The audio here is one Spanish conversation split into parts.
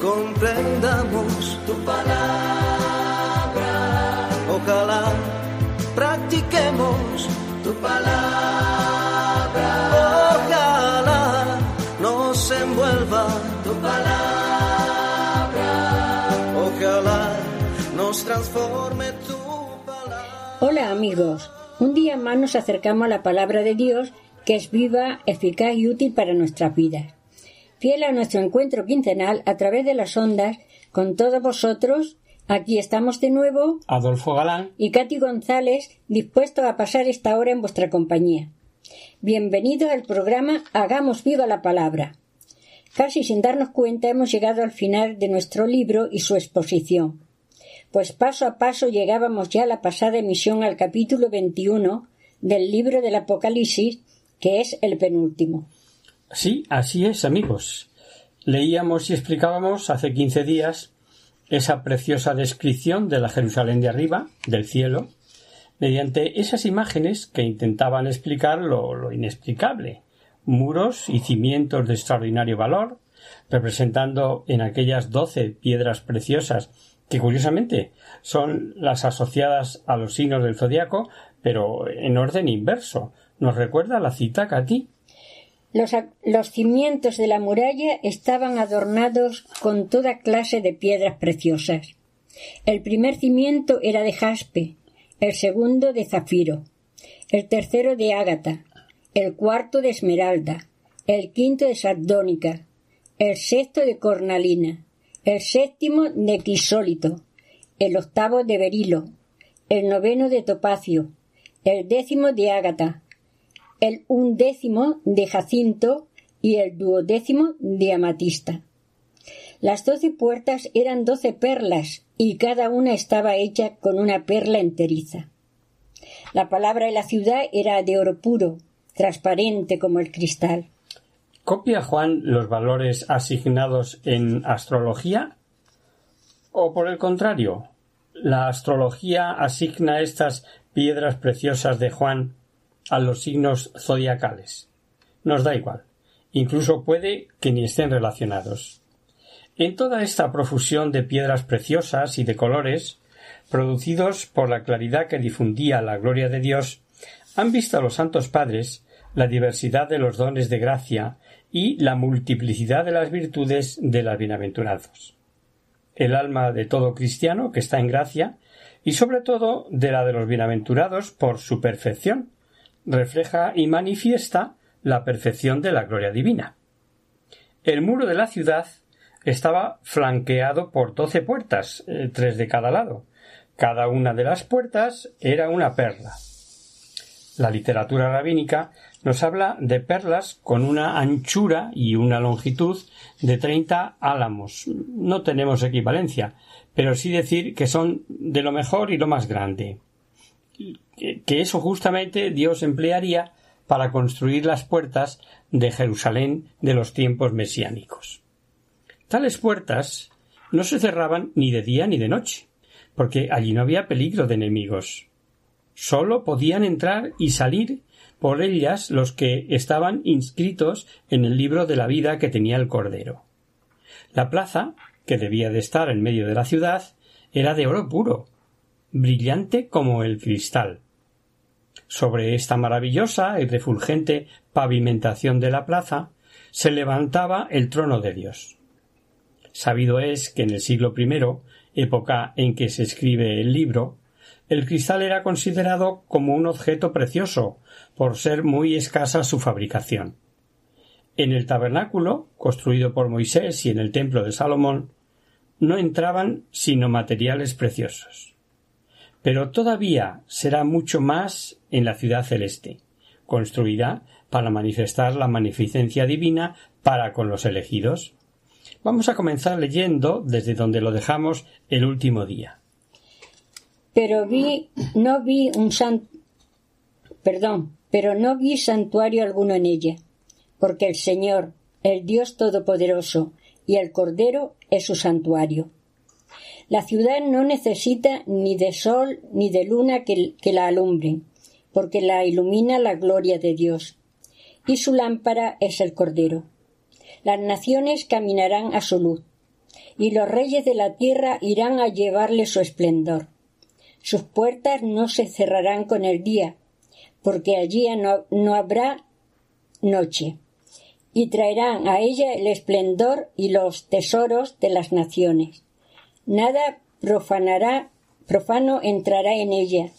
comprendamos tu palabra. Ojalá practiquemos tu palabra. Ojalá nos envuelva tu palabra. Ojalá nos transforme tu palabra. Hola amigos, un día más nos acercamos a la palabra de Dios que es viva, eficaz y útil para nuestras vidas. Fiel a nuestro encuentro quincenal a través de las ondas, con todos vosotros, aquí estamos de nuevo, Adolfo Galán, y Katy González, dispuestos a pasar esta hora en vuestra compañía. Bienvenidos al programa Hagamos viva la palabra. Casi sin darnos cuenta hemos llegado al final de nuestro libro y su exposición. Pues paso a paso llegábamos ya a la pasada emisión al capítulo 21 del libro del Apocalipsis, que es el penúltimo. Sí, así es, amigos. Leíamos y explicábamos hace quince días esa preciosa descripción de la Jerusalén de arriba, del cielo, mediante esas imágenes que intentaban explicar lo, lo inexplicable, muros y cimientos de extraordinario valor, representando en aquellas doce piedras preciosas que curiosamente son las asociadas a los signos del zodiaco, pero en orden inverso. ¿Nos recuerda la cita, Katy? Los, cimientos de la muralla estaban adornados con toda clase de piedras preciosas. El primer cimiento era de jaspe, el segundo de zafiro, el tercero de ágata, el cuarto de esmeralda, el quinto de sardónica, el sexto de cornalina, el séptimo de crisólito, el octavo de berilo, el noveno de topacio, el décimo de ágata, el undécimo de jacinto y el duodécimo de amatista. Las doce puertas eran doce perlas y cada una estaba hecha con una perla enteriza. La palabra de la ciudad era de oro puro, transparente como el cristal. ¿Copia Juan los valores asignados en astrología? ¿O por el contrario, la astrología asigna estas piedras preciosas de Juan a los signos zodiacales. Nos da igual. Incluso puede que ni estén relacionados. En toda esta profusión de piedras preciosas y de colores, producidos por la claridad que difundía la gloria de Dios, han visto los santos padres la diversidad de los dones de gracia y la multiplicidad de las virtudes de las bienaventurados. El alma de todo cristiano que está en gracia y sobre todo de la de los bienaventurados por su perfección, refleja y manifiesta la perfección de la gloria divina. El muro de la ciudad estaba flanqueado por doce puertas, eh, tres de cada lado. Cada una de las puertas era una perla. La literatura rabínica nos habla de perlas con una anchura y una longitud de treinta álamos. No tenemos equivalencia, pero sí decir que son de lo mejor y lo más grande que eso justamente Dios emplearía para construir las puertas de Jerusalén de los tiempos mesiánicos. Tales puertas no se cerraban ni de día ni de noche, porque allí no había peligro de enemigos. Sólo podían entrar y salir por ellas los que estaban inscritos en el libro de la vida que tenía el Cordero. La plaza, que debía de estar en medio de la ciudad, era de oro puro, brillante como el cristal. Sobre esta maravillosa y refulgente pavimentación de la plaza se levantaba el trono de Dios. Sabido es que en el siglo I, época en que se escribe el libro, el cristal era considerado como un objeto precioso, por ser muy escasa su fabricación. En el tabernáculo, construido por Moisés y en el templo de Salomón, no entraban sino materiales preciosos pero todavía será mucho más en la ciudad celeste, construida para manifestar la magnificencia divina para con los elegidos. Vamos a comenzar leyendo desde donde lo dejamos el último día. Pero vi, no vi un san, perdón, pero no vi santuario alguno en ella, porque el Señor, el Dios Todopoderoso y el Cordero es su santuario. La ciudad no necesita ni de sol ni de luna que, que la alumbren, porque la ilumina la gloria de Dios, y su lámpara es el Cordero. Las naciones caminarán a su luz, y los reyes de la tierra irán a llevarle su esplendor. Sus puertas no se cerrarán con el día, porque allí no, habrá noche, y traerán a ella el esplendor y los tesoros de las naciones. Nada profanará, profano entrará en ella,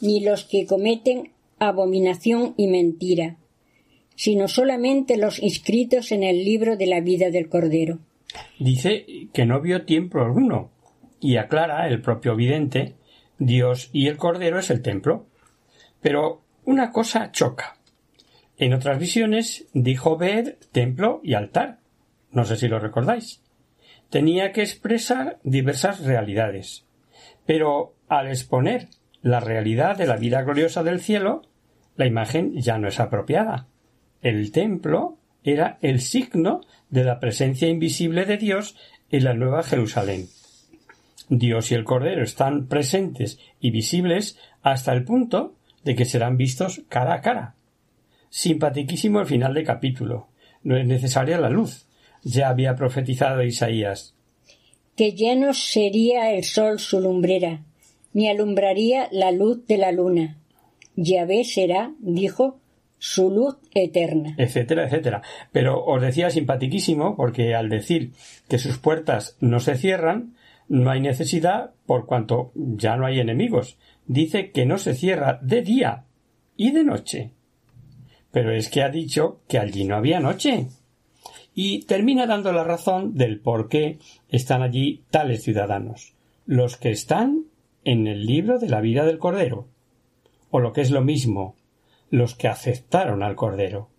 ni los que cometen abominación y mentira, sino solamente los inscritos en el libro de la vida del Cordero. Dice que no vio tiempo alguno, y aclara el propio vidente Dios y el Cordero es el templo. Pero una cosa choca. En otras visiones dijo ver templo y altar. No sé si lo recordáis. Tenía que expresar diversas realidades. Pero al exponer la realidad de la vida gloriosa del cielo, la imagen ya no es apropiada. El templo era el signo de la presencia invisible de Dios en la Nueva Jerusalén. Dios y el Cordero están presentes y visibles hasta el punto de que serán vistos cara a cara. Simpatiquísimo el final de capítulo. No es necesaria la luz. Ya había profetizado Isaías. Que ya no sería el sol su lumbrera, ni alumbraría la luz de la luna. Yahvé será, dijo, su luz eterna. Etcétera, etcétera. Pero os decía simpatiquísimo porque al decir que sus puertas no se cierran, no hay necesidad por cuanto ya no hay enemigos. Dice que no se cierra de día y de noche. Pero es que ha dicho que allí no había noche. Y termina dando la razón del por qué están allí tales ciudadanos, los que están en el libro de la vida del Cordero, o lo que es lo mismo, los que aceptaron al Cordero.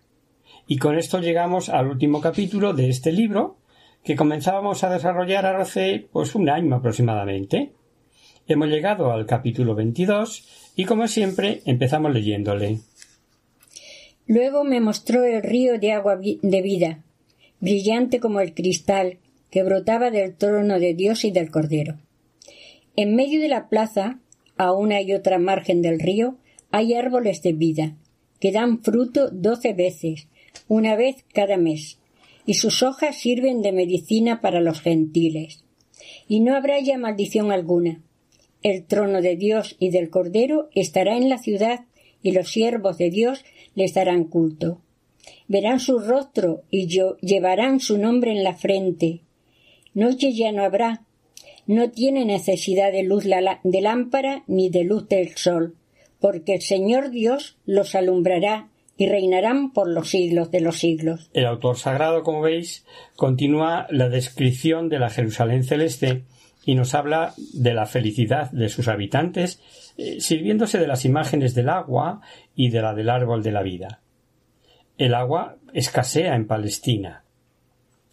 Y con esto llegamos al último capítulo de este libro, que comenzábamos a desarrollar hace pues un año aproximadamente. Hemos llegado al capítulo 22 y como siempre empezamos leyéndole. Luego me mostró el río de agua de vida, brillante como el cristal, que brotaba del trono de Dios y del Cordero. En medio de la plaza, a una y otra margen del río, hay árboles de vida, que dan fruto doce veces, una vez cada mes, y sus hojas sirven de medicina para los gentiles. Y no habrá ya maldición alguna. El trono de Dios y del Cordero estará en la ciudad, y los siervos de Dios les darán culto. Verán su rostro y yo, llevarán su nombre en la frente. Noche ya no habrá. No tiene necesidad de luz de lámpara ni de luz del sol, porque el Señor Dios los alumbrará y reinarán por los siglos de los siglos. El autor sagrado, como veis, continúa la descripción de la Jerusalén celeste y nos habla de la felicidad de sus habitantes, eh, sirviéndose de las imágenes del agua y de la del árbol de la vida. El agua escasea en Palestina.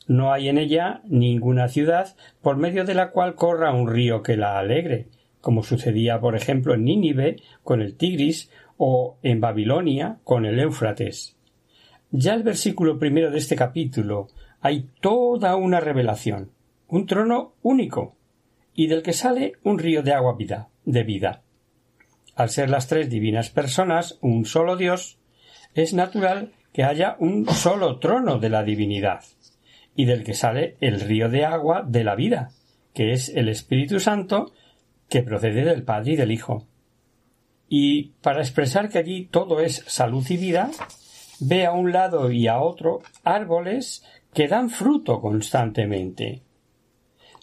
No hay en ella ninguna ciudad por medio de la cual corra un río que la alegre, como sucedía, por ejemplo, en Nínive con el Tigris o en Babilonia con el Éufrates. Ya el versículo primero de este capítulo hay toda una revelación, un trono único, y del que sale un río de agua vida, de vida. Al ser las tres divinas personas un solo Dios, es natural que haya un solo trono de la divinidad, y del que sale el río de agua de la vida, que es el Espíritu Santo que procede del Padre y del Hijo. Y para expresar que allí todo es salud y vida, ve a un lado y a otro árboles que dan fruto constantemente.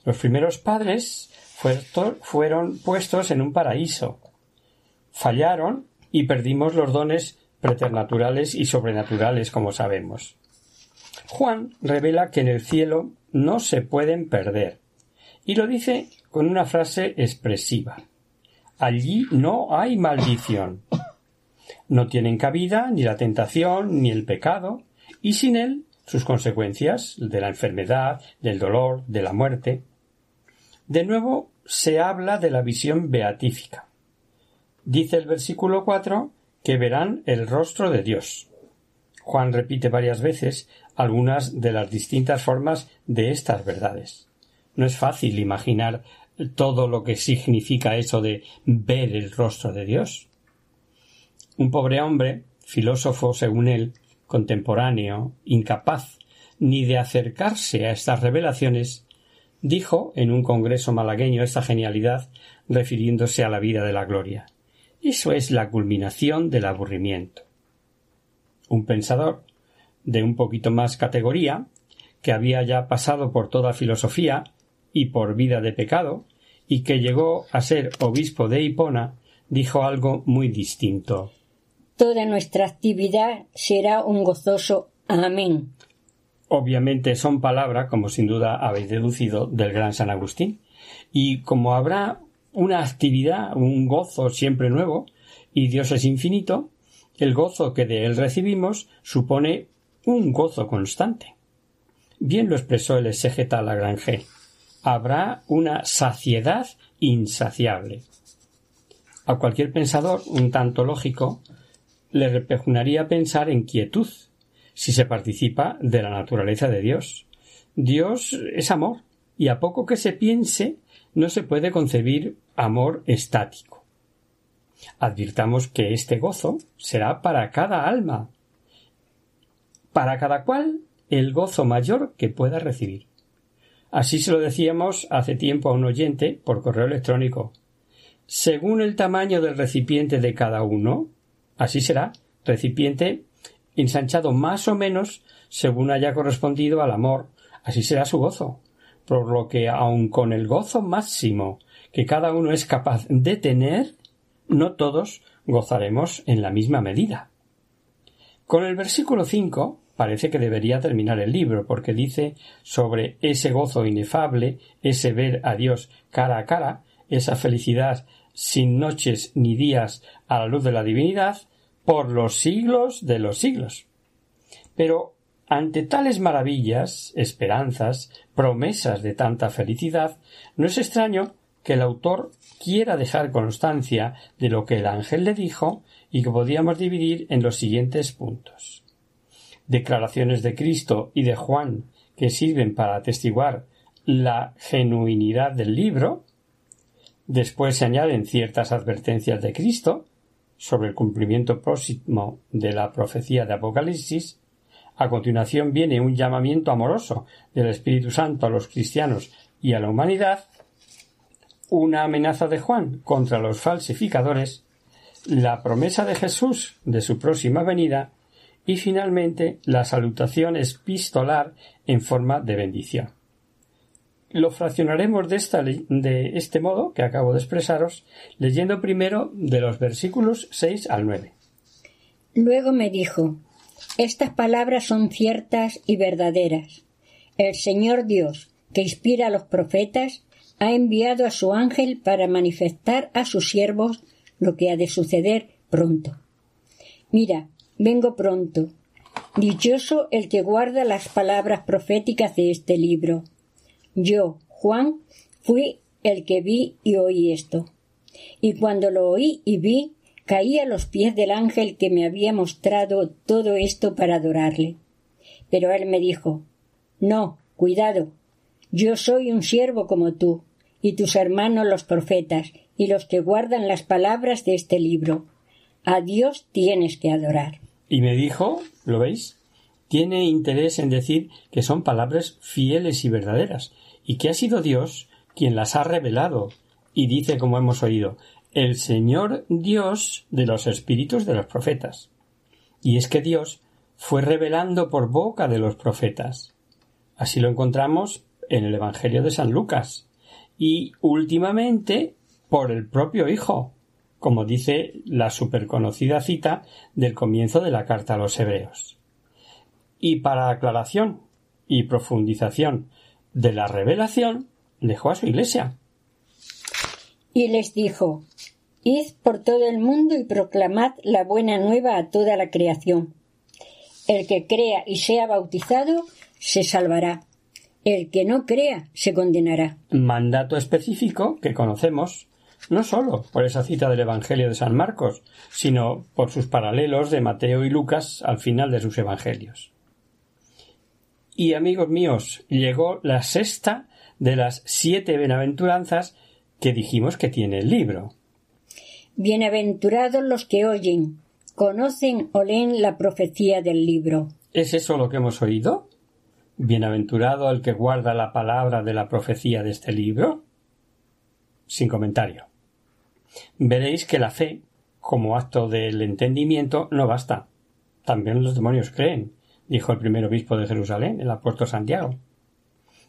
Los primeros padres fueron puestos en un paraíso. Fallaron y perdimos los dones preternaturales y sobrenaturales, como sabemos. Juan revela que en el cielo no se pueden perder, y lo dice con una frase expresiva. Allí no hay maldición. No tienen cabida ni la tentación ni el pecado, y sin él sus consecuencias, de la enfermedad, del dolor, de la muerte. De nuevo se habla de la visión beatífica. Dice el versículo 4 que verán el rostro de Dios. Juan repite varias veces algunas de las distintas formas de estas verdades. No es fácil imaginar todo lo que significa eso de ver el rostro de Dios. Un pobre hombre, filósofo según él, contemporáneo, incapaz ni de acercarse a estas revelaciones, dijo en un congreso malagueño esta genialidad refiriéndose a la vida de la gloria. Eso es la culminación del aburrimiento. Un pensador de un poquito más categoría, que había ya pasado por toda filosofía y por vida de pecado, y que llegó a ser obispo de Hipona, dijo algo muy distinto. Toda nuestra actividad será un gozoso amén. Obviamente son palabras, como sin duda habéis deducido, del gran San Agustín. Y como habrá una actividad, un gozo siempre nuevo, y Dios es infinito, el gozo que de él recibimos supone un gozo constante. Bien lo expresó el exégeta Lagrange. Habrá una saciedad insaciable. A cualquier pensador un tanto lógico le repugnaría pensar en quietud si se participa de la naturaleza de Dios. Dios es amor, y a poco que se piense no se puede concebir amor estático. Advirtamos que este gozo será para cada alma, para cada cual el gozo mayor que pueda recibir. Así se lo decíamos hace tiempo a un oyente por correo electrónico. Según el tamaño del recipiente de cada uno, así será, recipiente ensanchado más o menos según haya correspondido al amor, así será su gozo. Por lo que aun con el gozo máximo que cada uno es capaz de tener, no todos gozaremos en la misma medida. Con el versículo 5 parece que debería terminar el libro, porque dice sobre ese gozo inefable, ese ver a Dios cara a cara, esa felicidad sin noches ni días a la luz de la divinidad, por los siglos de los siglos. Pero ante tales maravillas, esperanzas, promesas de tanta felicidad, no es extraño que el autor quiera dejar constancia de lo que el ángel le dijo y que podíamos dividir en los siguientes puntos. Declaraciones de Cristo y de Juan que sirven para atestiguar la genuinidad del libro. Después se añaden ciertas advertencias de Cristo sobre el cumplimiento próximo de la profecía de Apocalipsis. A continuación viene un llamamiento amoroso del Espíritu Santo a los cristianos y a la humanidad una amenaza de Juan contra los falsificadores, la promesa de Jesús de su próxima venida y finalmente la salutación epistolar en forma de bendición. Lo fraccionaremos de, esta, de este modo que acabo de expresaros, leyendo primero de los versículos 6 al 9. Luego me dijo, Estas palabras son ciertas y verdaderas. El Señor Dios, que inspira a los profetas, ha enviado a su ángel para manifestar a sus siervos lo que ha de suceder pronto. Mira, vengo pronto. Dichoso el que guarda las palabras proféticas de este libro. Yo, Juan, fui el que vi y oí esto. Y cuando lo oí y vi, caí a los pies del ángel que me había mostrado todo esto para adorarle. Pero él me dijo No, cuidado, yo soy un siervo como tú, y tus hermanos los profetas, y los que guardan las palabras de este libro. A Dios tienes que adorar. Y me dijo, ¿lo veis? Tiene interés en decir que son palabras fieles y verdaderas, y que ha sido Dios quien las ha revelado. Y dice, como hemos oído, el Señor Dios de los espíritus de los profetas. Y es que Dios fue revelando por boca de los profetas. Así lo encontramos en el Evangelio de San Lucas y últimamente por el propio Hijo, como dice la superconocida cita del comienzo de la carta a los Hebreos. Y para aclaración y profundización de la revelación, dejó a su iglesia. Y les dijo Id por todo el mundo y proclamad la buena nueva a toda la creación. El que crea y sea bautizado se salvará. El que no crea se condenará. Mandato específico que conocemos no sólo por esa cita del Evangelio de San Marcos, sino por sus paralelos de Mateo y Lucas al final de sus evangelios. Y amigos míos, llegó la sexta de las siete bienaventuranzas que dijimos que tiene el libro. Bienaventurados los que oyen, conocen o leen la profecía del libro. ¿Es eso lo que hemos oído? Bienaventurado el que guarda la palabra de la profecía de este libro. Sin comentario. Veréis que la fe, como acto del entendimiento, no basta. También los demonios creen, dijo el primer obispo de Jerusalén, el apóstol Santiago.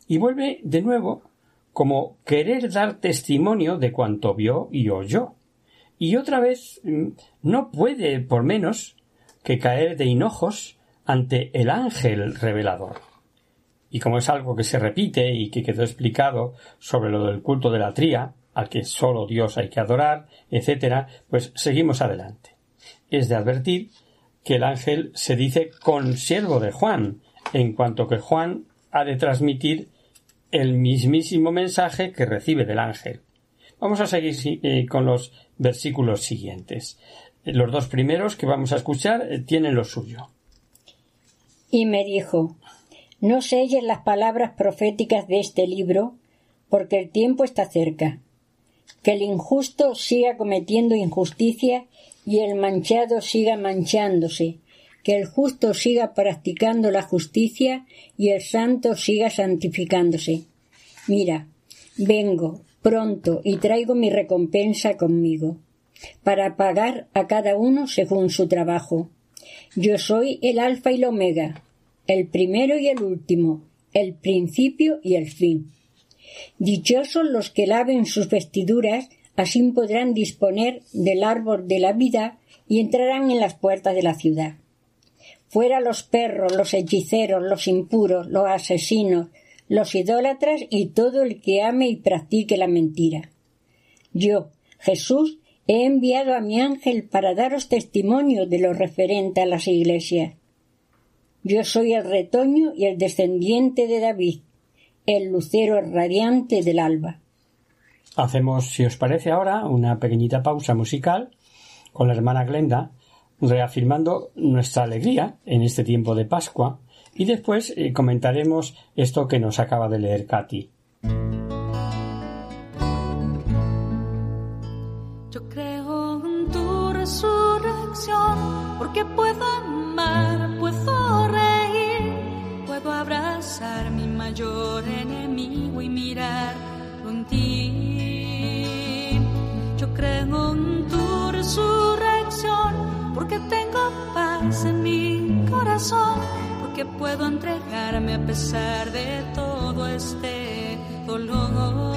Y vuelve de nuevo como querer dar testimonio de cuanto vio y oyó. Y otra vez mm, no puede, por menos, que caer de hinojos ante el ángel revelador. Y como es algo que se repite y que quedó explicado sobre lo del culto de la tría, al que solo Dios hay que adorar, etcétera, pues seguimos adelante. Es de advertir que el ángel se dice consiervo de Juan, en cuanto que Juan ha de transmitir el mismísimo mensaje que recibe del ángel. Vamos a seguir eh, con los versículos siguientes. Los dos primeros que vamos a escuchar eh, tienen lo suyo. Y me dijo, no selles las palabras proféticas de este libro, porque el tiempo está cerca. Que el injusto siga cometiendo injusticia y el manchado siga manchándose, que el justo siga practicando la justicia y el santo siga santificándose. Mira, vengo pronto y traigo mi recompensa conmigo, para pagar a cada uno según su trabajo. Yo soy el alfa y el omega, el primero y el último, el principio y el fin. Dichosos los que laven sus vestiduras, así podrán disponer del árbol de la vida y entrarán en las puertas de la ciudad. Fuera los perros, los hechiceros, los impuros, los asesinos, los idólatras y todo el que ame y practique la mentira. Yo, Jesús, he enviado a mi ángel para daros testimonio de lo referente a las iglesias. Yo soy el retoño y el descendiente de David, el lucero radiante del alba. Hacemos, si os parece ahora, una pequeñita pausa musical con la hermana Glenda reafirmando nuestra alegría en este tiempo de Pascua y después eh, comentaremos esto que nos acaba de leer Katy. Yo creo en tu resurrección porque puedo mayor enemigo y mirar ti. Yo creo en tu resurrección porque tengo paz en mi corazón, porque puedo entregarme a pesar de todo este dolor.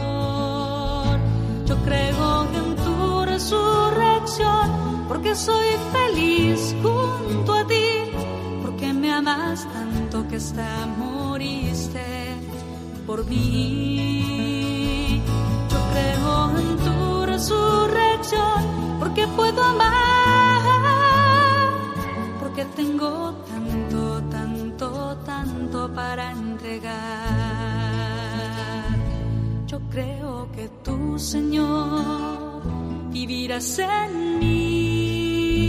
Yo creo en tu resurrección, porque soy feliz junto a ti, porque me amas tanto que hasta moriste por mí. Yo creo en tu resurrección, porque puedo amar que tengo tanto, tanto, tanto para entregar. Yo creo que tú, Señor, vivirás en mí.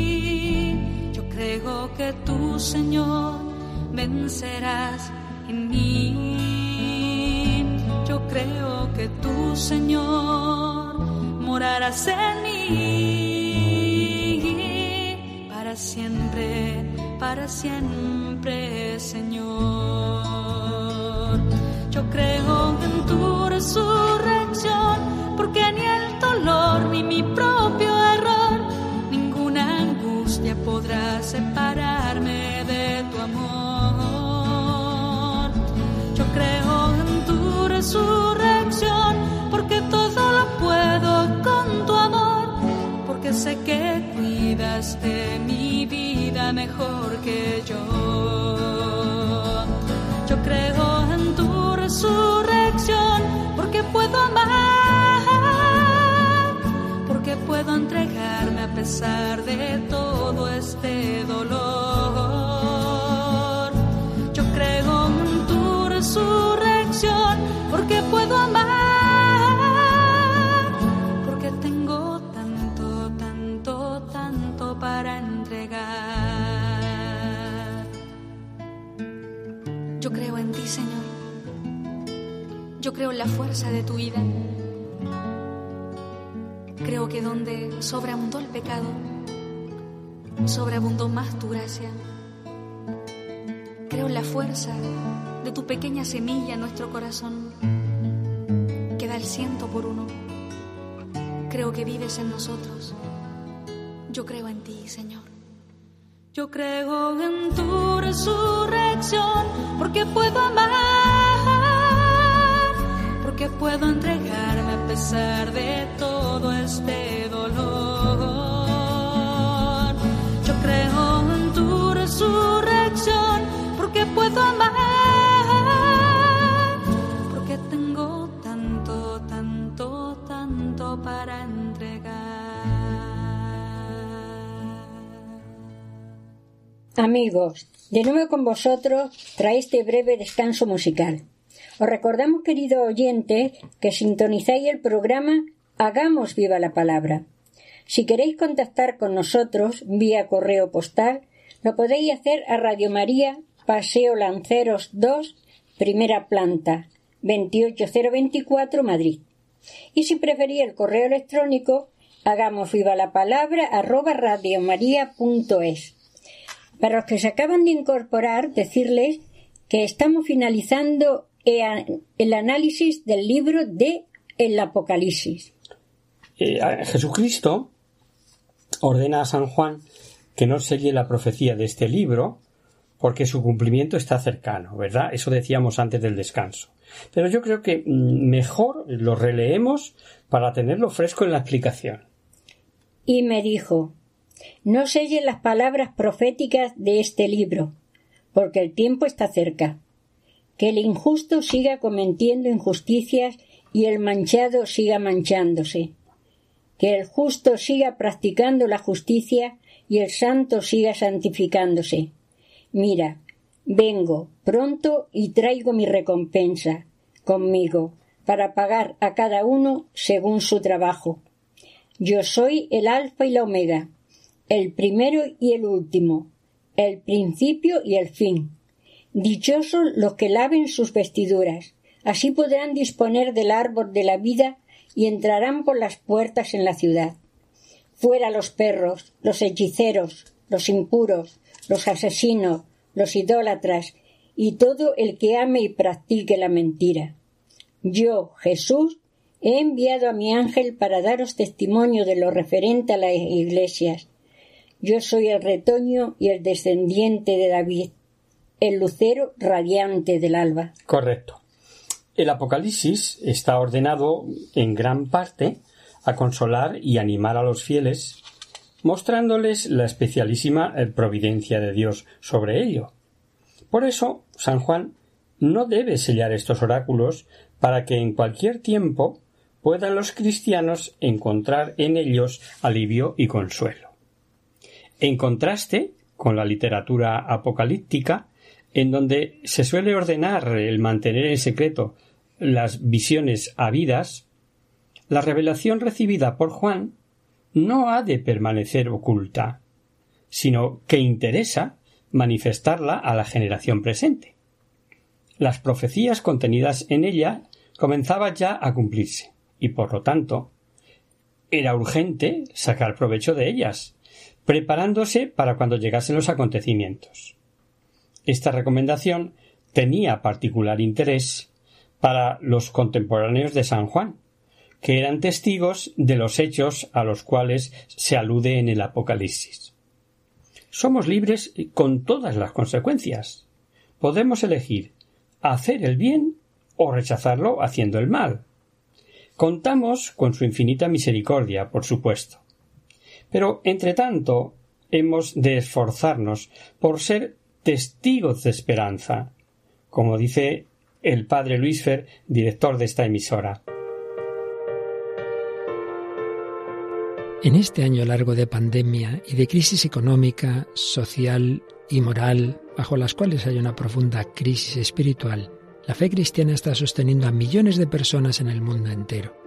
Yo creo que tú, Señor, vencerás en mí. Creo que tú, Señor, morarás en mí siempre, para siempre, Señor. Yo creo en tu resurrección, resurrección, porque todo lo puedo con tu amor, porque sé que cuidas de mí mejor que yo. Yo creo en tu resurrección porque puedo amar, porque puedo entregarme a pesar de todo este dolor. amar, porque tengo tanto, tanto, tanto para entregar. Yo creo en ti, Señor. Yo creo en la fuerza de tu vida. Creo que donde sobreabundó el pecado, sobreabundó más tu gracia. Creo en la fuerza de tu pequeña semilla en nuestro corazón el ciento por uno. Creo que vives en nosotros. Yo creo en ti, Señor. Yo creo en tu resurrección porque puedo amar, porque puedo entregarme a pesar de todo este dolor. Yo creo en tu resurrección Amigos, de nuevo con vosotros trae este breve descanso musical. Os recordamos, querido oyente, que sintonizáis el programa Hagamos viva la palabra. Si queréis contactar con nosotros vía correo postal, lo podéis hacer a Radio María, Paseo Lanceros 2, primera planta, 28024, Madrid. Y si preferís el correo electrónico, hagamos viva la palabra arroba radiomaria.es. Para los que se acaban de incorporar, decirles que estamos finalizando el análisis del libro de el Apocalipsis. Eh, Jesucristo ordena a San Juan que no selle la profecía de este libro porque su cumplimiento está cercano, ¿verdad? Eso decíamos antes del descanso. Pero yo creo que mm, mejor lo releemos para tenerlo fresco en la explicación. Y me dijo, no sellen las palabras proféticas de este libro, porque el tiempo está cerca. Que el injusto siga cometiendo injusticias y el manchado siga manchándose. Que el justo siga practicando la justicia y el santo siga santificándose. Mira, vengo pronto y traigo mi recompensa conmigo para pagar a cada uno según su trabajo. Yo soy el alfa y la omega, el primero y el último, el principio y el fin. Dichosos los que laven sus vestiduras, así podrán disponer del árbol de la vida y entrarán por las puertas en la ciudad. Fuera los perros, los hechiceros, los impuros, los asesinos, los idólatras y todo el que ame y practique la mentira. Yo, Jesús, he enviado a mi ángel para daros testimonio de lo referente a las iglesias. Yo soy el retoño y el descendiente de David, el lucero radiante del alba. Correcto. El Apocalipsis está ordenado en gran parte a consolar y animar a los fieles, mostrándoles la especialísima eh, providencia de Dios sobre ello. Por eso, San Juan no debe sellar estos oráculos para que en cualquier tiempo puedan los cristianos encontrar en ellos alivio y consuelo. En contraste con la literatura apocalíptica, en donde se suele ordenar el mantener en secreto las visiones habidas, la revelación recibida por Juan no ha de permanecer oculta, sino que interesa manifestarla a la generación presente. Las profecías contenidas en ella comenzaban ya a cumplirse, y por lo tanto era urgente sacar provecho de ellas, preparándose para cuando llegasen los acontecimientos. Esta recomendación tenía particular interés para los contemporáneos de San Juan, que eran testigos de los hechos a los cuales se alude en el Apocalipsis. Somos libres con todas las consecuencias. Podemos elegir hacer el bien o rechazarlo haciendo el mal. Contamos con su infinita misericordia, por supuesto. Pero, entre tanto, hemos de esforzarnos por ser testigos de esperanza, como dice el padre Luis Fer, director de esta emisora. En este año largo de pandemia y de crisis económica, social y moral, bajo las cuales hay una profunda crisis espiritual, la fe cristiana está sosteniendo a millones de personas en el mundo entero.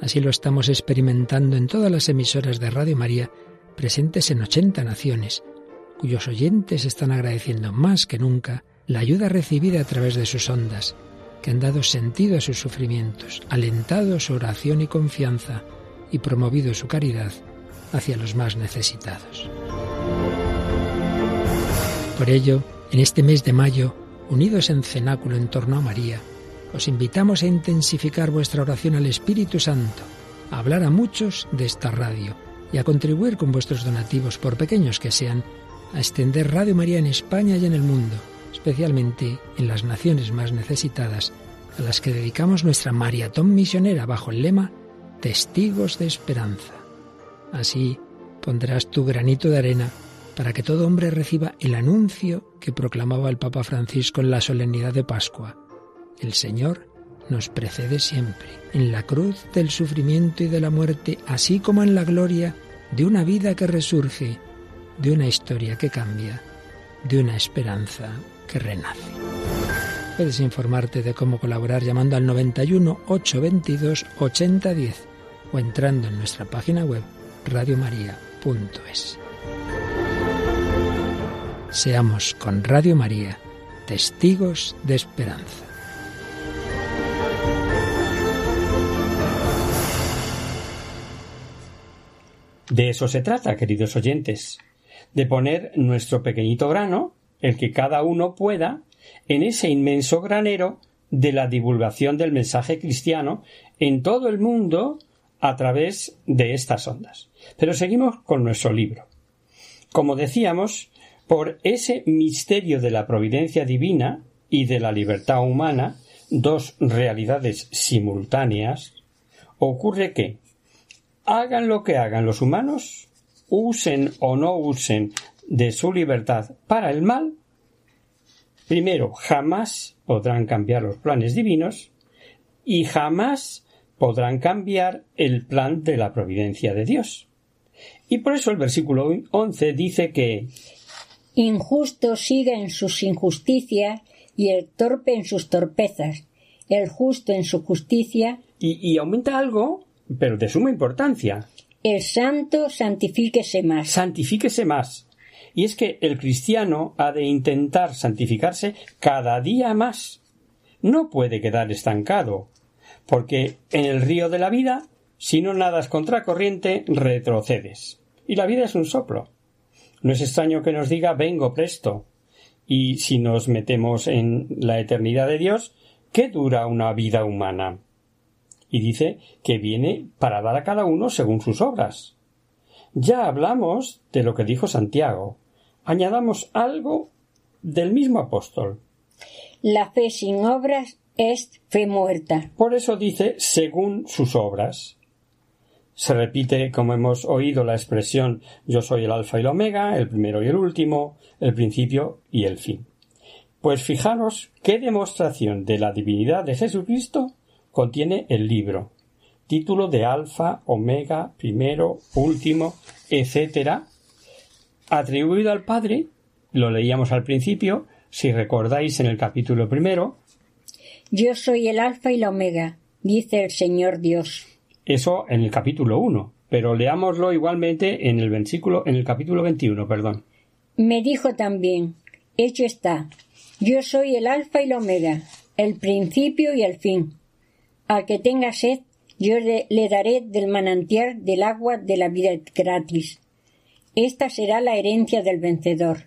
Así lo estamos experimentando en todas las emisoras de Radio María presentes en 80 naciones, cuyos oyentes están agradeciendo más que nunca la ayuda recibida a través de sus ondas, que han dado sentido a sus sufrimientos, alentado su oración y confianza y promovido su caridad hacia los más necesitados. Por ello, en este mes de mayo, unidos en cenáculo en torno a María, os invitamos a intensificar vuestra oración al Espíritu Santo, a hablar a muchos de esta radio y a contribuir con vuestros donativos, por pequeños que sean, a extender Radio María en España y en el mundo, especialmente en las naciones más necesitadas, a las que dedicamos nuestra maratón misionera bajo el lema Testigos de Esperanza. Así pondrás tu granito de arena para que todo hombre reciba el anuncio que proclamaba el Papa Francisco en la solemnidad de Pascua. El Señor nos precede siempre, en la cruz del sufrimiento y de la muerte, así como en la gloria de una vida que resurge, de una historia que cambia, de una esperanza que renace. Puedes informarte de cómo colaborar llamando al 91 822 8010 o entrando en nuestra página web radiomaria.es. Seamos con Radio María testigos de esperanza. De eso se trata, queridos oyentes, de poner nuestro pequeñito grano, el que cada uno pueda, en ese inmenso granero de la divulgación del mensaje cristiano en todo el mundo a través de estas ondas. Pero seguimos con nuestro libro. Como decíamos, por ese misterio de la providencia divina y de la libertad humana, dos realidades simultáneas, ocurre que hagan lo que hagan los humanos, usen o no usen de su libertad para el mal, primero jamás podrán cambiar los planes divinos y jamás podrán cambiar el plan de la providencia de Dios. Y por eso el versículo 11 dice que Injusto siga en sus injusticias y el torpe en sus torpezas, el justo en su justicia. Y, aumenta algo, pero de suma importancia. El santo santifíquese más. Santifíquese más. Y es que el cristiano ha de intentar santificarse cada día más. No puede quedar estancado, porque en el río de la vida, si no nadas contracorriente, retrocedes. Y la vida es un soplo. No es extraño que nos diga vengo presto. Y si nos metemos en la eternidad de Dios, ¿qué dura una vida humana? Y dice que viene para dar a cada uno según sus obras. Ya hablamos de lo que dijo Santiago. Añadamos algo del mismo apóstol. La fe sin obras es fe muerta. Por eso dice según sus obras. Se repite, como hemos oído, la expresión yo soy el alfa y el omega, el primero y el último, el principio y el fin. Pues fijaros qué demostración de la divinidad de Jesucristo contiene el libro. Título de alfa, omega, primero, último, etcétera, atribuido al Padre, lo leíamos al principio, si recordáis en el capítulo primero. Yo soy el alfa y la omega, dice el Señor Dios. Eso en el capítulo 1, pero leámoslo igualmente en el versículo, en el capítulo 21, perdón. Me dijo también, hecho está, yo soy el alfa y la omega, el principio y el fin. Al que tenga sed, yo le, le daré del manantial del agua de la vida gratis. Esta será la herencia del vencedor.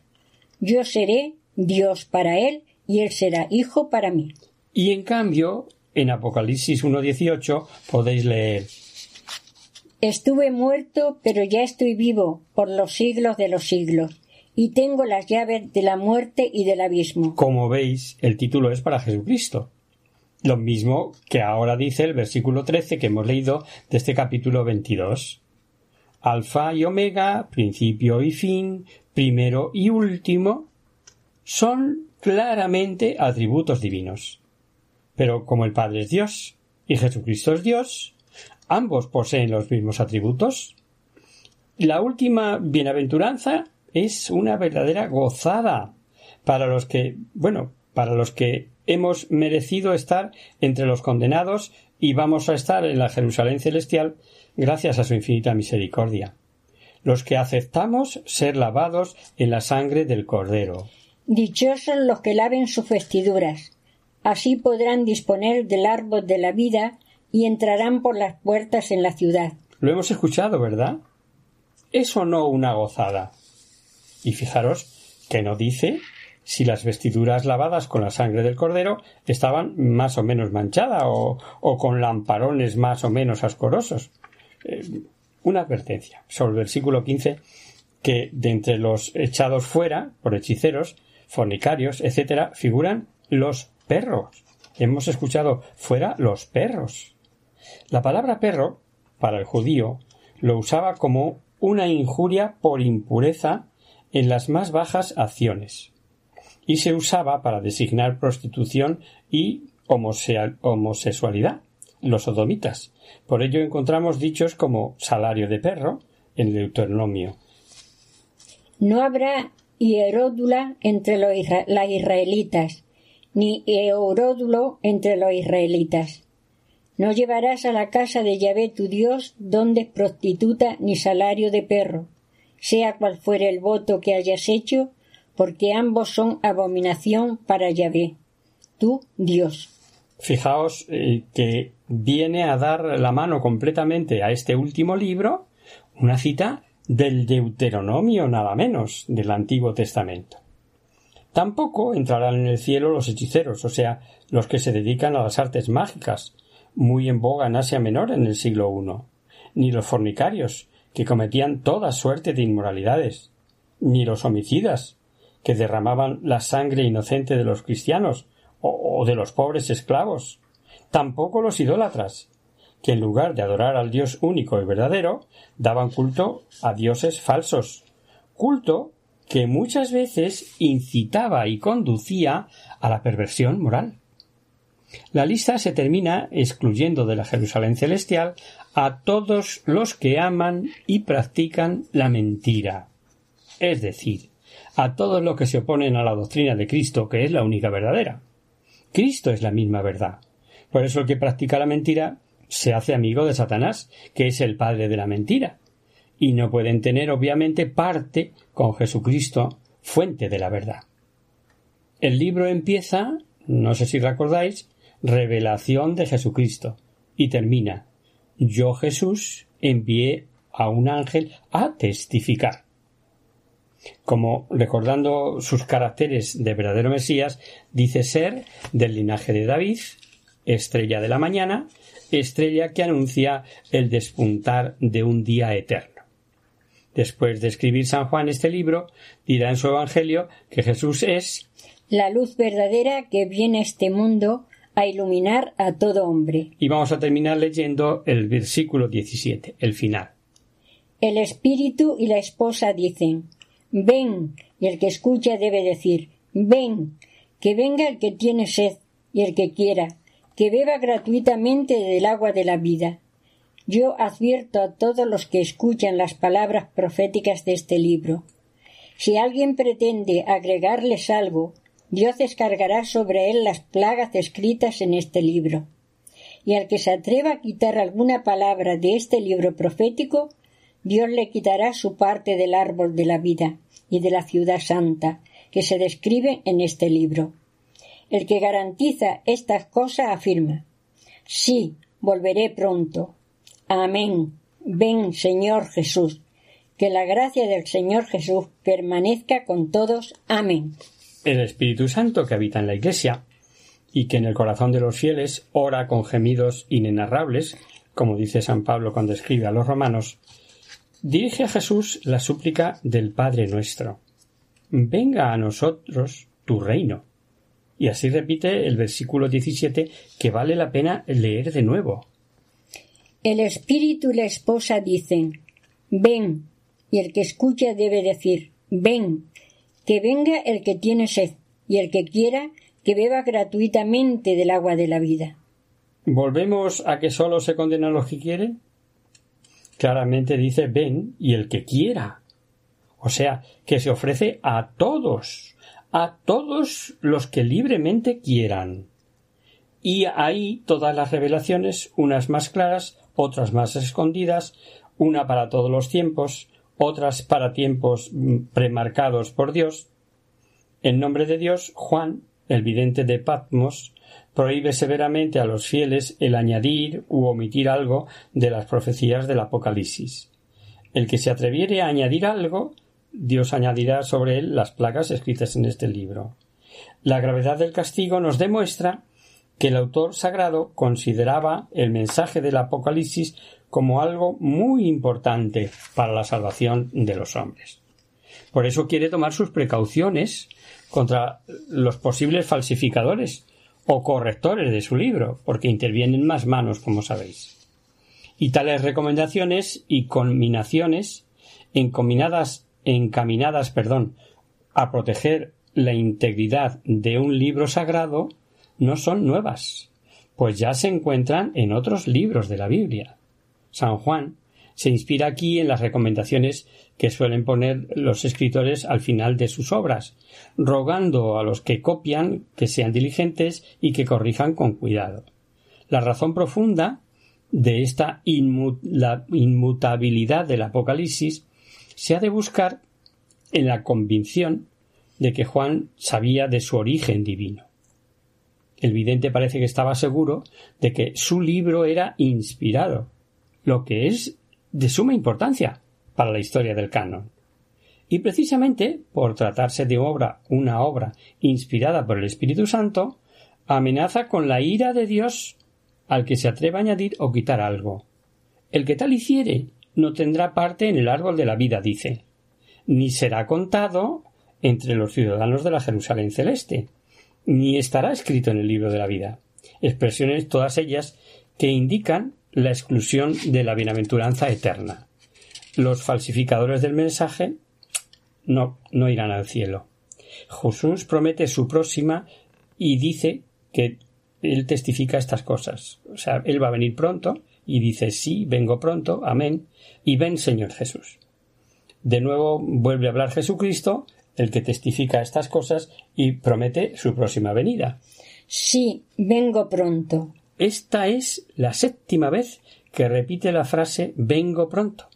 Yo seré Dios para él y él será hijo para mí. Y en cambio, en Apocalipsis 1.18 podéis leer Estuve muerto, pero ya estoy vivo por los siglos de los siglos, y tengo las llaves de la muerte y del abismo. Como veis, el título es para Jesucristo. Lo mismo que ahora dice el versículo 13 que hemos leído de este capítulo 22. Alfa y Omega, principio y fin, primero y último, son claramente atributos divinos. Pero como el Padre es Dios y Jesucristo es Dios, ambos poseen los mismos atributos. La última bienaventuranza es una verdadera gozada para los que, bueno, para los que hemos merecido estar entre los condenados y vamos a estar en la Jerusalén celestial gracias a su infinita misericordia. Los que aceptamos ser lavados en la sangre del Cordero. Dichosos los que laven sus vestiduras, Así podrán disponer del árbol de la vida y entrarán por las puertas en la ciudad. Lo hemos escuchado, ¿verdad? ¿Es o no una gozada? Y fijaros que no dice si las vestiduras lavadas con la sangre del cordero estaban más o menos manchadas o, con lamparones más o menos ascorosos. Eh, una advertencia sobre el versículo 15 que de entre los echados fuera por hechiceros, fornicarios, etcétera, figuran los perros. Hemos escuchado fuera los perros. La palabra perro, para el judío, lo usaba como una injuria por impureza en las más bajas acciones y se usaba para designar prostitución y homosexualidad, los sodomitas. Por ello encontramos dichos como salario de perro en el Deuteronomio. No habrá hieródula entre los las israelitas, ni euródulo entre los israelitas. No llevarás a la casa de Yahvé tu Dios donde prostituta ni salario de perro, sea cual fuere el voto que hayas hecho, porque ambos son abominación para Yahvé, tu Dios. Fijaos eh, que viene a dar la mano completamente a este último libro una cita del Deuteronomio nada menos del Antiguo Testamento. Tampoco entrarán en el cielo los hechiceros, o sea, los que se dedican a las artes mágicas, muy en boga en Asia Menor en el siglo I, ni los fornicarios, que cometían toda suerte de inmoralidades, ni los homicidas, que derramaban la sangre inocente de los cristianos o, de los pobres esclavos, tampoco los idólatras, que en lugar de adorar al Dios único y verdadero, daban culto a dioses falsos, culto que muchas veces incitaba y conducía a la perversión moral. La lista se termina excluyendo de la Jerusalén celestial a todos los que aman y practican la mentira, es decir, a todos los que se oponen a la doctrina de Cristo, que es la única verdadera. Cristo es la misma verdad. Por eso el que practica la mentira se hace amigo de Satanás, que es el padre de la mentira, y no pueden tener obviamente parte con Jesucristo, fuente de la verdad. El libro empieza, no sé si recordáis, revelación de Jesucristo, y termina yo Jesús envié a un ángel a testificar. Como recordando sus caracteres de verdadero Mesías, dice ser del linaje de David, estrella de la mañana, estrella que anuncia el despuntar de un día eterno. Después de escribir San Juan este libro, dirá en su Evangelio que Jesús es la luz verdadera que viene a este mundo a iluminar a todo hombre. Y vamos a terminar leyendo el versículo 17, el final. El espíritu y la esposa dicen Ven, y el que escucha debe decir Ven, que venga el que tiene sed, y el que quiera, que beba gratuitamente del agua de la vida. Yo advierto a todos los que escuchan las palabras proféticas de este libro. Si alguien pretende agregarles algo, Dios descargará sobre él las plagas escritas en este libro. Y al que se atreva a quitar alguna palabra de este libro profético, Dios le quitará su parte del árbol de la vida y de la ciudad santa, que se describe en este libro. El que garantiza estas cosas afirma Sí, volveré pronto. Amén. Ven, Señor Jesús. Que la gracia del Señor Jesús permanezca con todos. Amén. El Espíritu Santo que habita en la Iglesia y que en el corazón de los fieles ora con gemidos inenarrables, como dice San Pablo cuando escribe a los romanos, dirige a Jesús la súplica del Padre nuestro. Venga a nosotros tu reino. Y así repite el versículo 17 que vale la pena leer de nuevo. El espíritu y la esposa dicen, ven, y el que escucha debe decir, ven, que venga el que tiene sed, y el que quiera, que beba gratuitamente del agua de la vida. ¿Volvemos a que solo se condenan los que quieren? Claramente dice ven y el que quiera. O sea, que se ofrece a todos, a todos los que libremente quieran. Y ahí todas las revelaciones, unas más claras, otras más escondidas, una para todos los tiempos, otras para tiempos mm, premarcados por Dios. En nombre de Dios, Juan, el vidente de Patmos, prohíbe severamente a los fieles el añadir u omitir algo de las profecías del Apocalipsis. El que se atreviere a añadir algo, Dios añadirá sobre él las plagas escritas en este libro. La gravedad del castigo nos demuestra que el autor sagrado consideraba el mensaje del Apocalipsis como algo muy importante para la salvación de los hombres. Por eso quiere tomar sus precauciones contra los posibles falsificadores o correctores de su libro, porque intervienen más manos, como sabéis. Y tales recomendaciones y combinaciones encaminadas, encaminadas perdón, a proteger la integridad de un libro sagrado no son nuevas, pues ya se encuentran en otros libros de la Biblia. San Juan se inspira aquí en las recomendaciones que suelen poner los escritores al final de sus obras, rogando a los que copian que sean diligentes y que corrijan con cuidado. La razón profunda de esta inmutabilidad del Apocalipsis se ha de buscar en la convicción de que Juan sabía de su origen divino. El vidente parece que estaba seguro de que su libro era inspirado, lo que es de suma importancia para la historia del canon. Y precisamente por tratarse de obra, una obra inspirada por el Espíritu Santo, amenaza con la ira de Dios al que se atreva a añadir o quitar algo. El que tal hiciere no tendrá parte en el árbol de la vida, dice, ni será contado entre los ciudadanos de la Jerusalén celeste, ni estará escrito en el libro de la vida. Expresiones todas ellas que indican la exclusión de la bienaventuranza eterna. Los falsificadores del mensaje no, no irán al cielo. Jesús promete su próxima y dice que él testifica estas cosas. O sea, él va a venir pronto y dice sí, vengo pronto, amén, y ven Señor Jesús. De nuevo vuelve a hablar Jesucristo el que testifica estas cosas y promete su próxima venida. Sí, vengo pronto. Esta es la séptima vez que repite la frase vengo pronto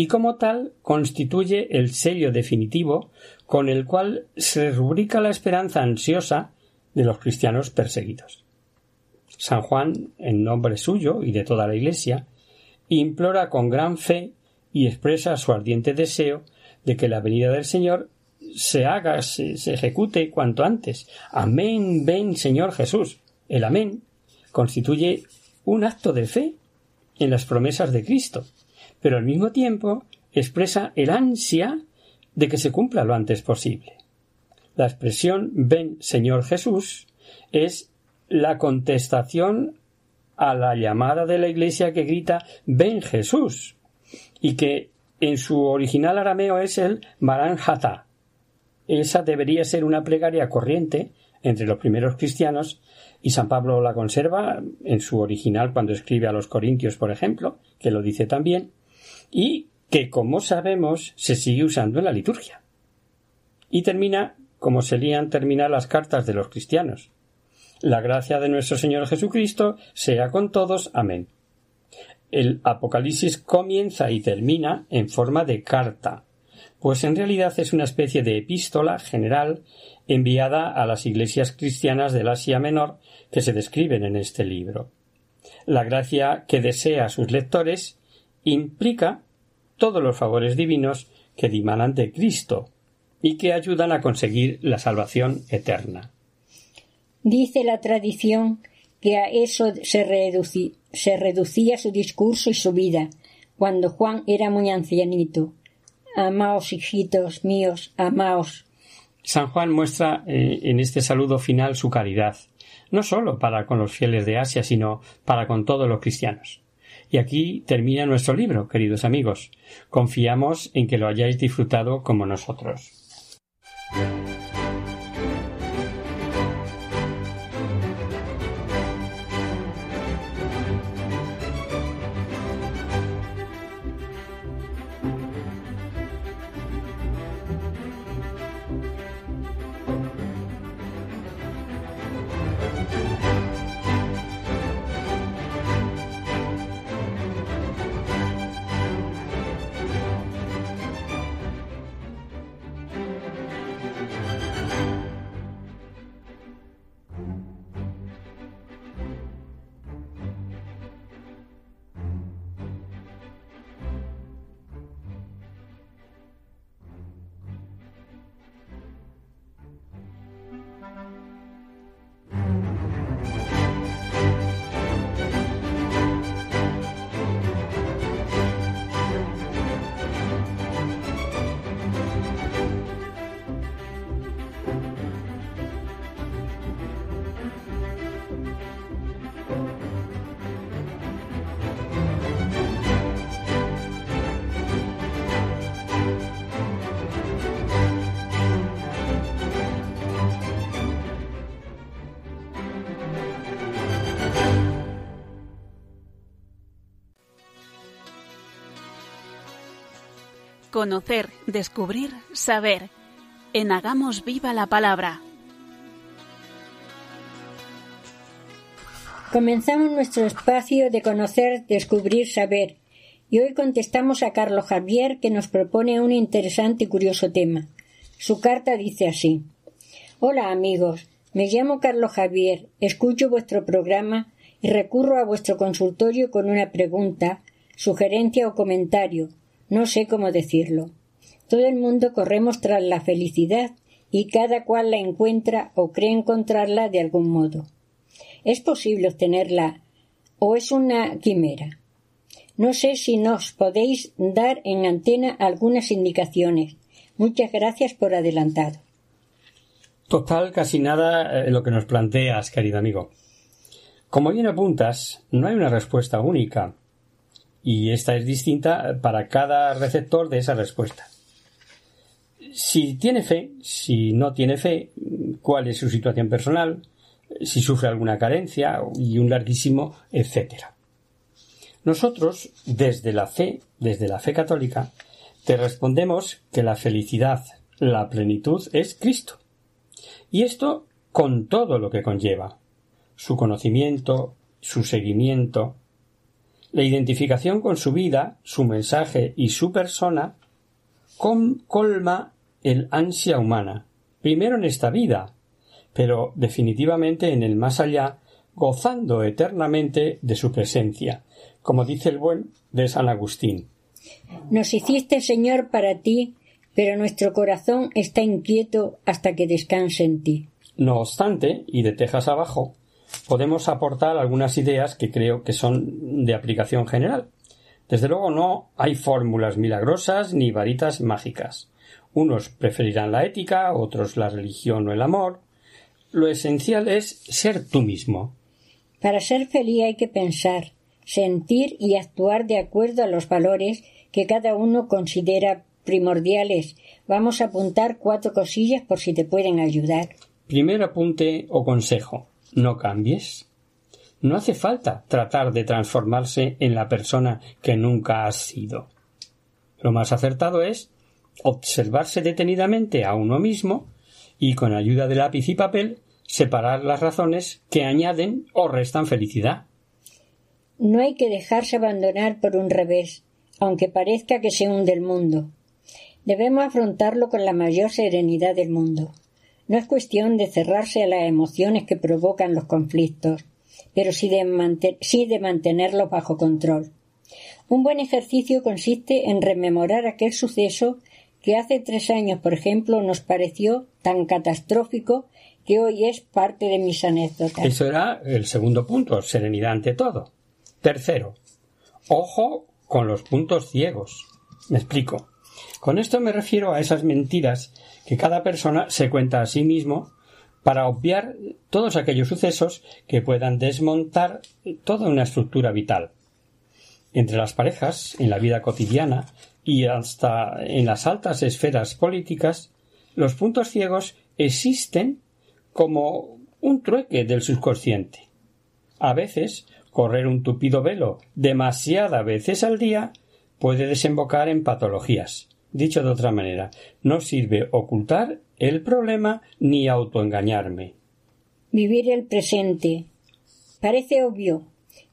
y como tal constituye el sello definitivo con el cual se rubrica la esperanza ansiosa de los cristianos perseguidos. San Juan, en nombre suyo y de toda la Iglesia, implora con gran fe y expresa su ardiente deseo de que la venida del Señor se haga, se, ejecute cuanto antes. Amén, ven Señor Jesús. El amén constituye un acto de fe en las promesas de Cristo, pero al mismo tiempo expresa el ansia de que se cumpla lo antes posible. La expresión ven Señor Jesús es la contestación a la llamada de la Iglesia que grita ven Jesús y que en su original arameo es el Maranjata, esa debería ser una plegaria corriente entre los primeros cristianos y San Pablo la conserva en su original cuando escribe a los Corintios, por ejemplo, que lo dice también, y que, como sabemos, se sigue usando en la liturgia. Y termina como solían terminar las cartas de los cristianos. La gracia de nuestro Señor Jesucristo sea con todos. Amén. El Apocalipsis comienza y termina en forma de carta, pues en realidad es una especie de epístola general enviada a las iglesias cristianas del Asia Menor que se describen en este libro. La gracia que desea a sus lectores implica todos los favores divinos que dimanan de Cristo y que ayudan a conseguir la salvación eterna. Dice la tradición que a eso se, se reducía su discurso y su vida, cuando Juan era muy ancianito, Amaos, hijitos míos, amaos. San Juan muestra eh, en este saludo final su caridad, no sólo para con los fieles de Asia, sino para con todos los cristianos. Y aquí termina nuestro libro, queridos amigos. Confiamos en que lo hayáis disfrutado como nosotros. Conocer, descubrir, saber. En Hagamos Viva la Palabra. Comenzamos nuestro espacio de conocer, descubrir, saber. Y hoy contestamos a Carlos Javier que nos propone un interesante y curioso tema. Su carta dice así. Hola amigos, me llamo Carlos Javier, escucho vuestro programa y recurro a vuestro consultorio con una pregunta, sugerencia o comentario. No sé cómo decirlo. Todo el mundo corremos tras la felicidad y cada cual la encuentra o cree encontrarla de algún modo. ¿Es posible obtenerla o es una quimera? No sé si nos podéis dar en antena algunas indicaciones. Muchas gracias por adelantado. Total, casi nada eh, lo que nos planteas, querido amigo. Como bien apuntas, no hay una respuesta única, y esta es distinta para cada receptor de esa respuesta. Si tiene fe, si no tiene fe, cuál es su situación personal, si sufre alguna carencia y un larguísimo etcétera. Nosotros, desde la fe, desde la fe católica, te respondemos que la felicidad, la plenitud es Cristo. Y esto con todo lo que conlleva su conocimiento, su seguimiento, la identificación con su vida, su mensaje y su persona colma el ansia humana, primero en esta vida, pero definitivamente en el más allá, gozando eternamente de su presencia, como dice el buen de San Agustín. Nos hiciste, Señor, para ti, pero nuestro corazón está inquieto hasta que descanse en ti. No obstante, y de tejas abajo, podemos aportar algunas ideas que creo que son de aplicación general. Desde luego no hay fórmulas milagrosas ni varitas mágicas. Unos preferirán la ética, otros la religión o el amor, lo esencial es ser tú mismo. Para ser feliz hay que pensar, sentir y actuar de acuerdo a los valores que cada uno considera primordiales. Vamos a apuntar cuatro cosillas por si te pueden ayudar. Primer apunte o consejo. No cambies. No hace falta tratar de transformarse en la persona que nunca has sido. Lo más acertado es observarse detenidamente a uno mismo y con ayuda de lápiz y papel separar las razones que añaden o restan felicidad. No hay que dejarse abandonar por un revés, aunque parezca que se hunde el mundo. Debemos afrontarlo con la mayor serenidad del mundo. No es cuestión de cerrarse a las emociones que provocan los conflictos, pero sí de, mantenerlos bajo control. Un buen ejercicio consiste en rememorar aquel suceso que hace tres años, por ejemplo, nos pareció tan catastrófico que hoy es parte de mis anécdotas. Eso era el segundo punto, serenidad ante todo. Tercero, ojo con los puntos ciegos. Me explico. Con esto me refiero a esas mentiras que cada persona se cuenta a sí mismo para obviar todos aquellos sucesos que puedan desmontar toda una estructura vital. Entre las parejas, en la vida cotidiana, y hasta en las altas esferas políticas, los puntos ciegos existen como un trueque del subconsciente. A veces, correr un tupido velo demasiadas veces al día puede desembocar en patologías. Dicho de otra manera, no sirve ocultar el problema ni autoengañarme. Vivir el presente. Parece obvio,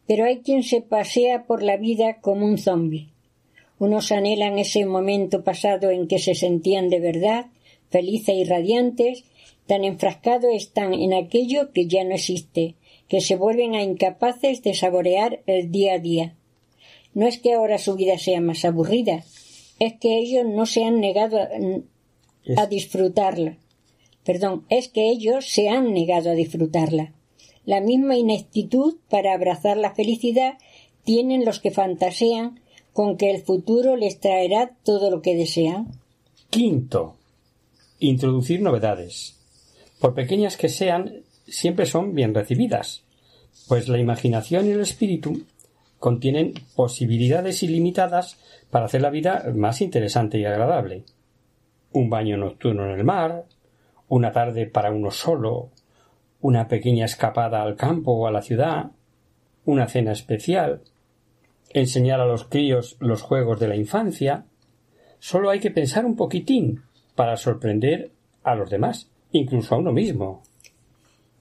pero hay quien se pasea por la vida como un zombi. Unos anhelan ese momento pasado en que se sentían de verdad, felices y radiantes, tan enfrascados están en aquello que ya no existe, que se vuelven a incapaces de saborear el día a día. No es que ahora su vida sea más aburrida, es que ellos no se han negado a, a disfrutarla. Perdón, es que ellos se han negado a disfrutarla. La misma ineptitud para abrazar la felicidad tienen los que fantasean con que el futuro les traerá todo lo que desean. Quinto, introducir novedades. Por pequeñas que sean, siempre son bien recibidas, pues la imaginación y el espíritu contienen posibilidades ilimitadas para hacer la vida más interesante y agradable. Un baño nocturno en el mar, una tarde para uno solo, una pequeña escapada al campo o a la ciudad, una cena especial, enseñar a los críos los juegos de la infancia, Solo hay que pensar un poquitín para sorprender a los demás, incluso a uno mismo.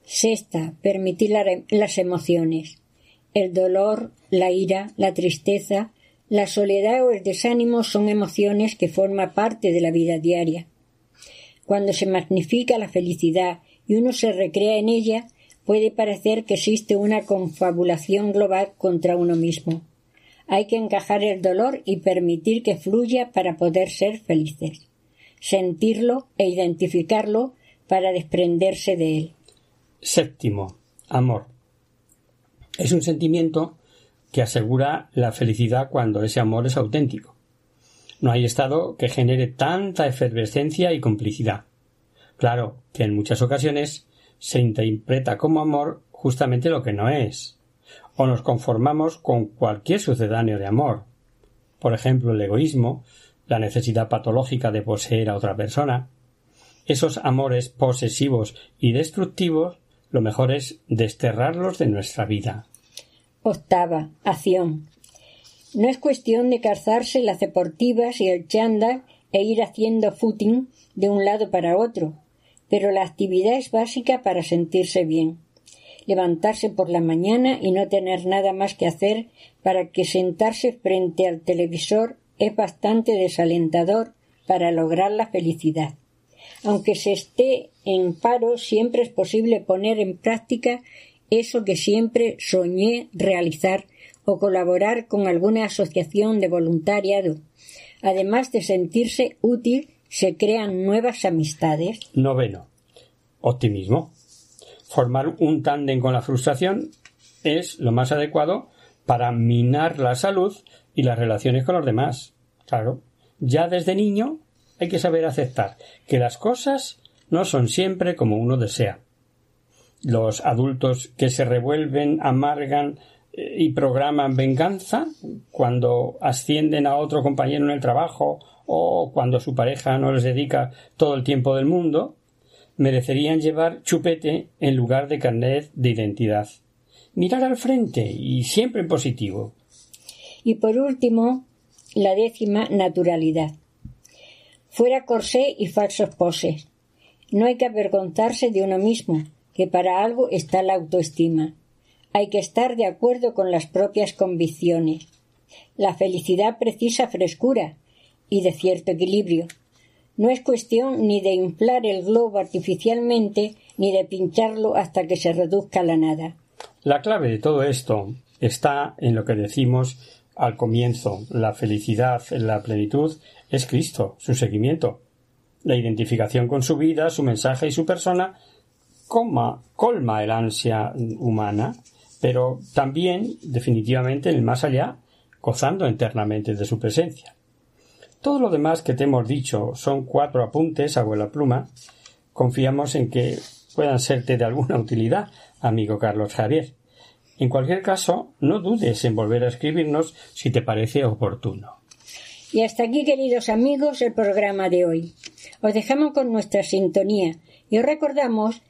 Sexta, permitir las emociones. El dolor, la ira, la tristeza, la soledad o el desánimo son emociones que forman parte de la vida diaria. Cuando se magnifica la felicidad y uno se recrea en ella, puede parecer que existe una confabulación global contra uno mismo. Hay que encajar el dolor y permitir que fluya para poder ser felices, sentirlo e identificarlo para desprenderse de él. Séptimo, amor. Es un sentimiento que asegura la felicidad cuando ese amor es auténtico. No hay estado que genere tanta efervescencia y complicidad. Claro que en muchas ocasiones se interpreta como amor justamente lo que no es, o nos conformamos con cualquier sucedáneo de amor. Por ejemplo, el egoísmo, la necesidad patológica de poseer a otra persona. Esos amores posesivos y destructivos, lo mejor es desterrarlos de nuestra vida. Octava. Acción. No es cuestión de calzarse las deportivas y el chándal e ir haciendo footing de un lado para otro, pero la actividad es básica para sentirse bien. Levantarse por la mañana y no tener nada más que hacer para que sentarse frente al televisor es bastante desalentador para lograr la felicidad. Aunque se esté en paro, siempre es posible poner en práctica eso que siempre soñé realizar o colaborar con alguna asociación de voluntariado. Además de sentirse útil, se crean nuevas amistades. Noveno. Optimismo. Formar un tándem con la frustración es lo más adecuado para minar la salud y las relaciones con los demás. Claro, ya desde niño hay que saber aceptar que las cosas no son siempre como uno desea. Los adultos que se revuelven, amargan eh, y programan venganza cuando ascienden a otro compañero en el trabajo o cuando su pareja no les dedica todo el tiempo del mundo, merecerían llevar chupete en lugar de carnet de identidad. Mirar al frente y siempre en positivo. Y por último, la décima naturalidad. Fuera corsé y falsos poses. No hay que avergonzarse de uno mismo, que para algo está la autoestima. Hay que estar de acuerdo con las propias convicciones. La felicidad precisa frescura, y de cierto equilibrio. No es cuestión ni de inflar el globo artificialmente ni de pincharlo hasta que se reduzca a la nada. La clave de todo esto está en lo que decimos al comienzo. La felicidad, la plenitud es Cristo, su seguimiento. La identificación con su vida, su mensaje y su persona coma, colma el ansia humana, pero también, definitivamente, en el más allá, gozando internamente de su presencia. Todo lo demás que te hemos dicho son cuatro apuntes a vuela pluma. Confiamos en que puedan serte de alguna utilidad, amigo Carlos Javier. En cualquier caso, no dudes en volver a escribirnos si te parece oportuno. Y hasta aquí, queridos amigos, el programa de hoy. Os dejamos con nuestra sintonía y os recordamos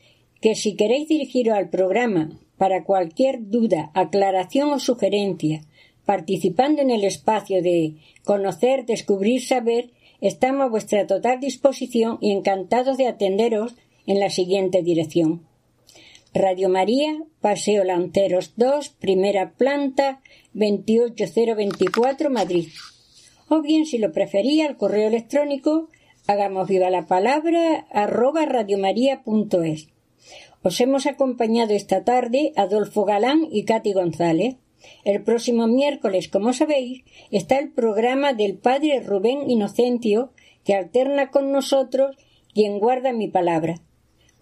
que si queréis dirigiros al programa para cualquier duda, aclaración o sugerencia, participando en el espacio de conocer, descubrir, saber, estamos a vuestra total disposición y encantados de atenderos en la siguiente dirección. Radio María, Paseo Lanceros 2, primera planta, 28024, Madrid. O bien, si lo prefería, al correo electrónico, hagamos viva la palabra, arroba radiomaria.es. Os hemos acompañado esta tarde Adolfo Galán y Katy González. El próximo miércoles, como sabéis, está el programa del Padre Rubén Inocencio, que alterna con nosotros quien guarda mi palabra.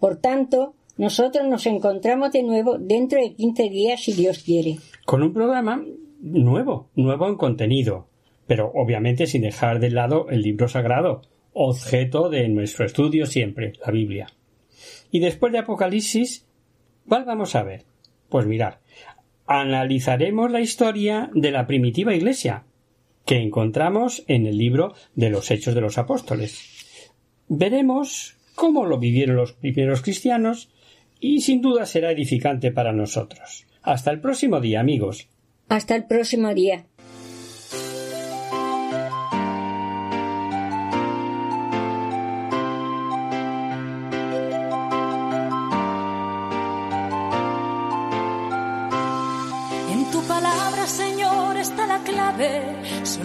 Por tanto, nosotros nos encontramos de nuevo dentro de quince días, si Dios quiere. Con un programa nuevo, nuevo en contenido, pero obviamente sin dejar de lado el libro sagrado, objeto de nuestro estudio siempre, la Biblia. Y después de Apocalipsis, ¿cuál vamos a ver? Pues mirar, analizaremos la historia de la primitiva Iglesia, que encontramos en el libro de los Hechos de los Apóstoles. Veremos cómo lo vivieron los primeros cristianos y sin duda será edificante para nosotros. Hasta el próximo día, amigos. Hasta el próximo día.